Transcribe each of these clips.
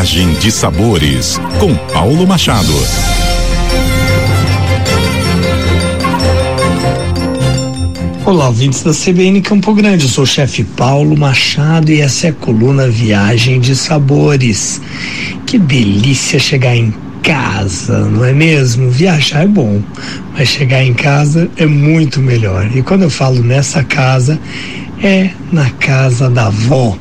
Viagem de Sabores, com Paulo Machado. Olá, ouvintes da CBN Campo Grande. Eu sou o chefe Paulo Machado e essa é a coluna Viagem de Sabores. Que delícia chegar em casa, não é mesmo? Viajar é bom, mas chegar em casa é muito melhor. E quando eu falo nessa casa, é na casa da avó.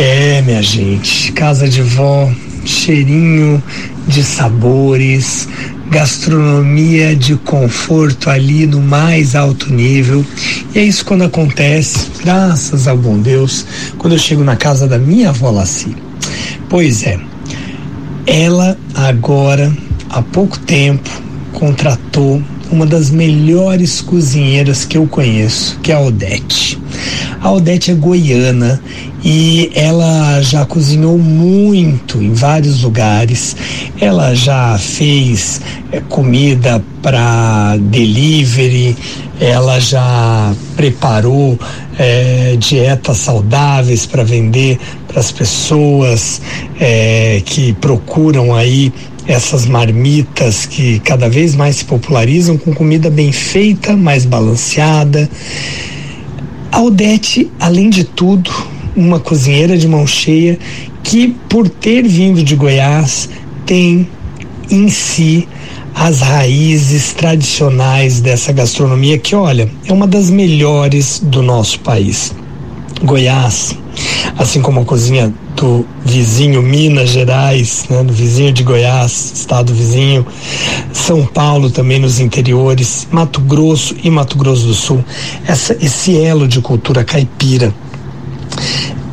É, minha gente, casa de vó, cheirinho de sabores, gastronomia de conforto ali no mais alto nível. E é isso quando acontece, graças ao bom Deus, quando eu chego na casa da minha avó Laci. Pois é, ela agora, há pouco tempo, contratou uma das melhores cozinheiras que eu conheço, que é a Odete. A Odete é goiana e ela já cozinhou muito em vários lugares. Ela já fez é, comida para delivery, ela já preparou é, dietas saudáveis para vender para as pessoas é, que procuram aí essas marmitas que cada vez mais se popularizam com comida bem feita, mais balanceada. A Odete, além de tudo, uma cozinheira de mão cheia que, por ter vindo de Goiás, tem em si as raízes tradicionais dessa gastronomia que, olha, é uma das melhores do nosso país. Goiás, assim como a cozinha do vizinho Minas Gerais, né, do vizinho de Goiás, estado vizinho, São Paulo também nos interiores, Mato Grosso e Mato Grosso do Sul, essa, esse elo de cultura caipira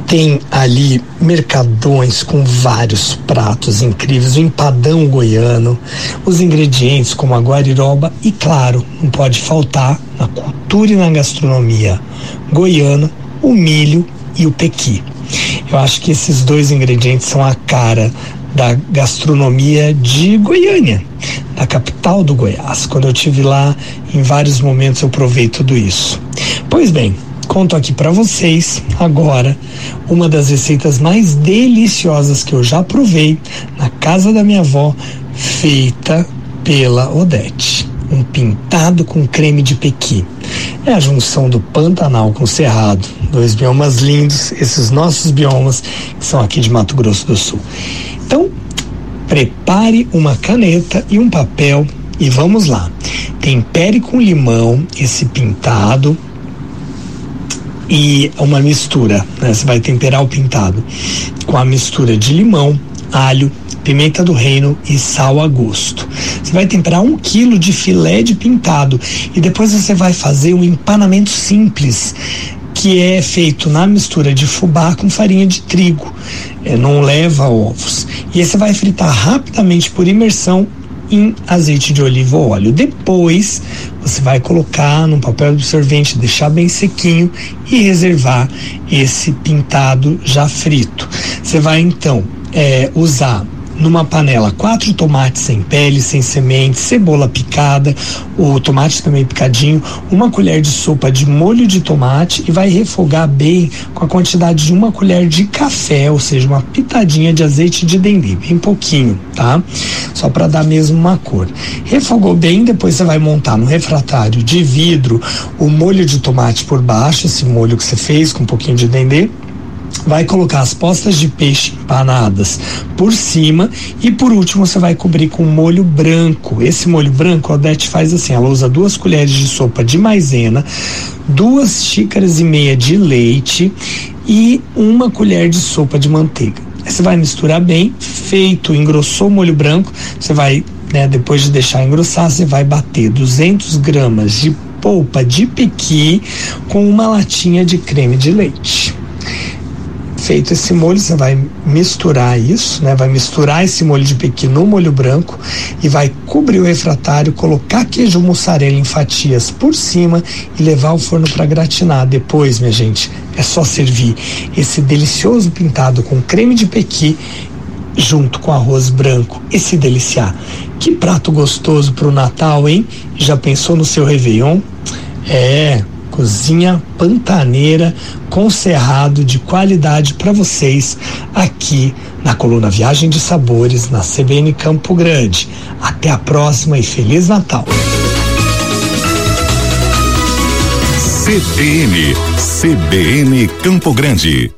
tem ali mercadões com vários pratos incríveis, o empadão goiano, os ingredientes como a guariroba e, claro, não pode faltar na cultura e na gastronomia goiana o milho e o pequi. Eu acho que esses dois ingredientes são a cara da gastronomia de Goiânia, da capital do Goiás. Quando eu tive lá, em vários momentos eu provei tudo isso. Pois bem, conto aqui para vocês agora uma das receitas mais deliciosas que eu já provei na casa da minha avó, feita pela Odete. Um pintado com creme de pequi. É a junção do Pantanal com o Cerrado, dois biomas lindos, esses nossos biomas que são aqui de Mato Grosso do Sul. Então, prepare uma caneta e um papel e vamos lá. Tempere com limão esse pintado e uma mistura, né? Você vai temperar o pintado com a mistura de limão, alho, pimenta do reino e sal a gosto. Você vai temperar um quilo de filé de pintado e depois você vai fazer um empanamento simples que é feito na mistura de fubá com farinha de trigo. É, não leva ovos. E aí você vai fritar rapidamente por imersão em azeite de oliva ou óleo. Depois, você vai colocar num papel absorvente, deixar bem sequinho e reservar esse pintado já frito. Você vai então é, usar numa panela quatro tomates sem pele, sem semente, cebola picada, o tomate também picadinho, uma colher de sopa de molho de tomate e vai refogar bem com a quantidade de uma colher de café, ou seja, uma pitadinha de azeite de dendê, bem pouquinho, tá? Só para dar mesmo uma cor. Refogou bem, depois você vai montar no refratário de vidro o molho de tomate por baixo, esse molho que você fez com um pouquinho de dendê vai colocar as postas de peixe empanadas por cima e por último você vai cobrir com molho branco. Esse molho branco a Odete faz assim, ela usa duas colheres de sopa de maisena, duas xícaras e meia de leite e uma colher de sopa de manteiga. Você vai misturar bem, feito, engrossou o molho branco, você vai, né, depois de deixar engrossar, você vai bater 200 gramas de polpa de pequi com uma latinha de creme de leite feito esse molho, você vai misturar isso, né? Vai misturar esse molho de pequi no molho branco e vai cobrir o refratário, colocar queijo mussarela em fatias por cima e levar ao forno para gratinar. Depois, minha gente, é só servir esse delicioso pintado com creme de pequi junto com arroz branco e se deliciar. Que prato gostoso para o Natal, hein? Já pensou no seu Réveillon? É, cozinha pantaneira com cerrado de qualidade para vocês aqui na coluna Viagem de Sabores na CBN Campo Grande. Até a próxima e feliz Natal. CBN, CBN Campo Grande.